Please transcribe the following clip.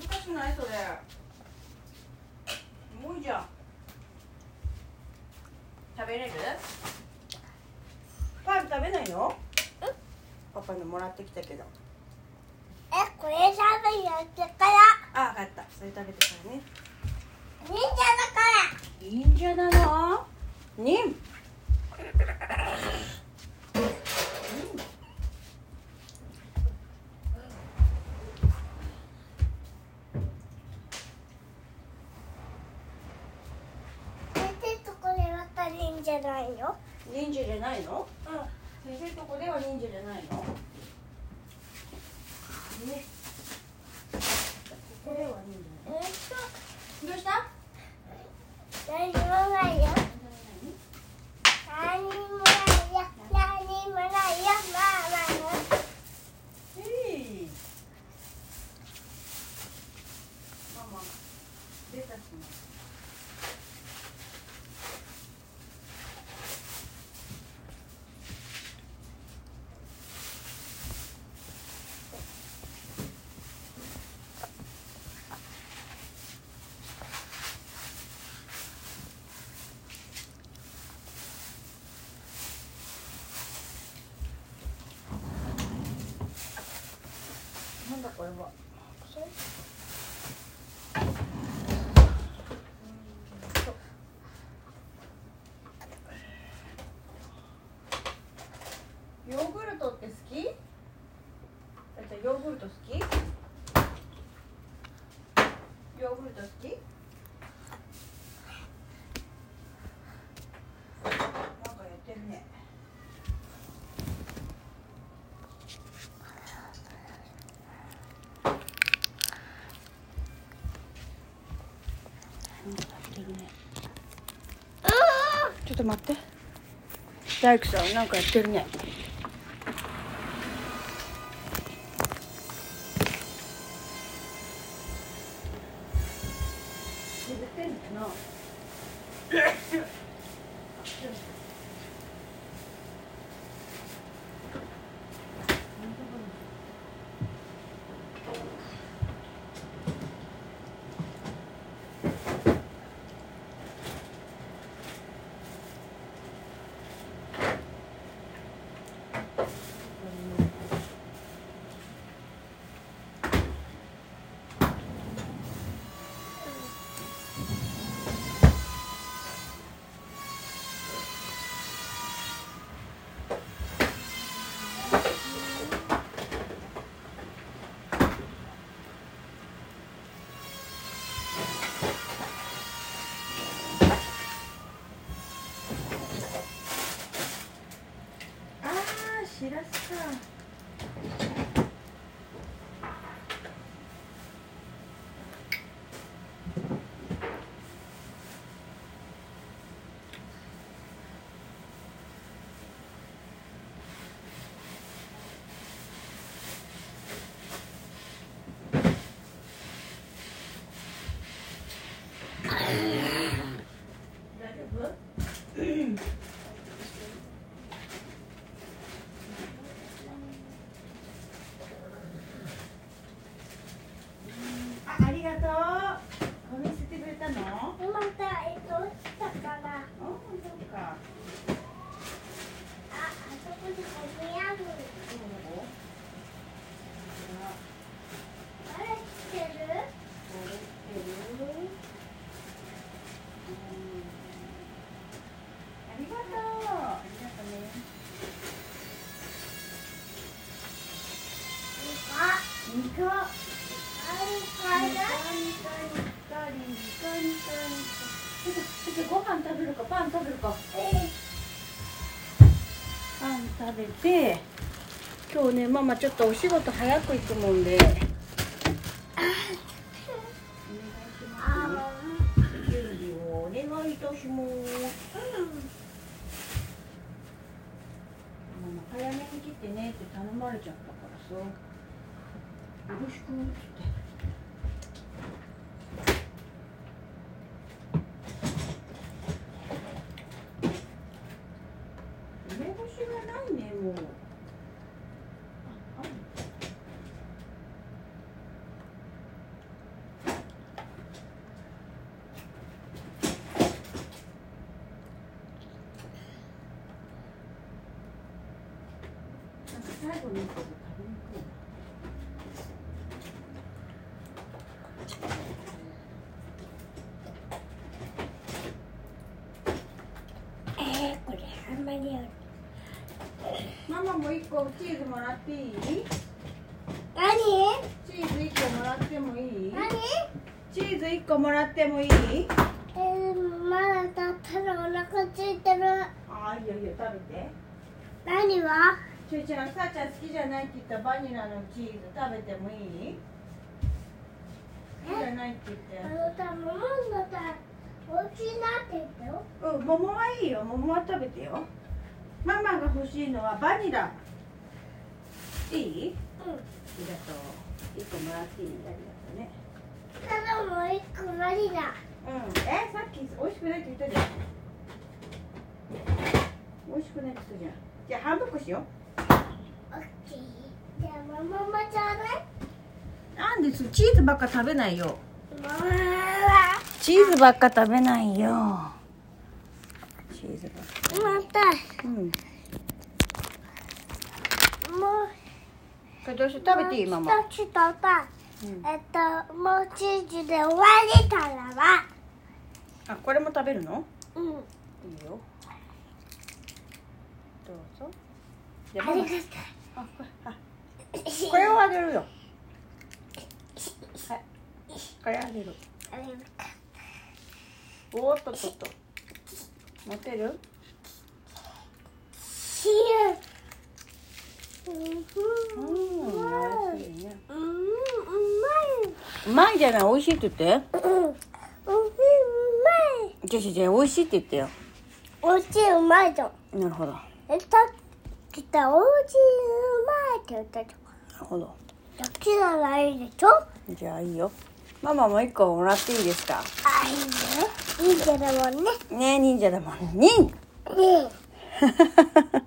しくないそれ。すごいじゃん。食べれる？パン食べないの？パパのもらってきたけど。えこれ食べやってから。あ分かった。それ食べてからね。忍者だから。忍者なの？忍た忍者ないよ忍者じゃないの？うん。先生とこでは忍者じゃないの？ねここでは忍者えっどうした？と何もないよ何もないよ何もないよまあまあえいママレタスのなんだこれはそれヨーグルトって好き？だってヨーグルト好き？ヨーグルト好き？なんかやってるね。なんかやってるね。ちょっと待って。大工さんなんかやってるね。削ってんのかな。ああ、しらすか。大丈夫？あ、ありがとう。ゴミ捨ててくれたの？あ、またえっと落ちたからあそっか。あそこにゴミあるあれ来てるありがとう。ありがとうね。あニコ。あるかなニコニコニコニコニコ。ちょっとちょっとご飯食べるかパン食べるか。えパン食べて。今日ねママちょっとお仕事早く行くもんで。いしあます。準備をお願いいたします。ママ早めに切ってねって頼まれちゃったからさ。よろしくって。梅干しがないねもう。あある最後に一個食べにくいえー、これあんまりあるママも一個チーズもらって。いい何？チーズ一個もらってもいい？何チーズ一個もらってもいい？えー、まだだったらお腹ついてる。あいいよいいよ食べて。何は？ちょいちゃんさあちゃん好きじゃないって言ったバニラのチーズ食べてもいい？好きじゃないって言っあてのさママのさお家になって言ったよ。うん桃はいいよ。桃は食べてよ。ママが欲しいのはバニラ。いい？うん。ありがとう。一個もらっていいありがとうね。ただもう一個バニラ。うん。えさっき美味しくないって言ったじゃん。美味しくないって言ったじゃん。じゃあ半分こしよオッケーじゃあママもちょうなんですチーズばっか食べないよ。チーズばっか食べないよ。チーズばっか。また。うん。もう。どうしよう食べていいママ？一つとさうん。えっともうチーズで終わりたら。ばあこれも食べるの？うん。いいよ。どうぞ。あありがとう。あこれをあげるよ。はい。これあげる。おーっとっとっと。持てる？うん。しいねうまいじゃない美味しいって言ってまいうん。うん。うまいじゃあじゃあ美味しいって言ってよおうちうまいぞなるほどなえさっきたおうちうまいって言ったじゃんるほど。どっちならいいでしょ？じゃあいいよ。ママも一個もらっていいですか？あいいね。いいけどもんね。ねえ忍者だもん忍！ねえ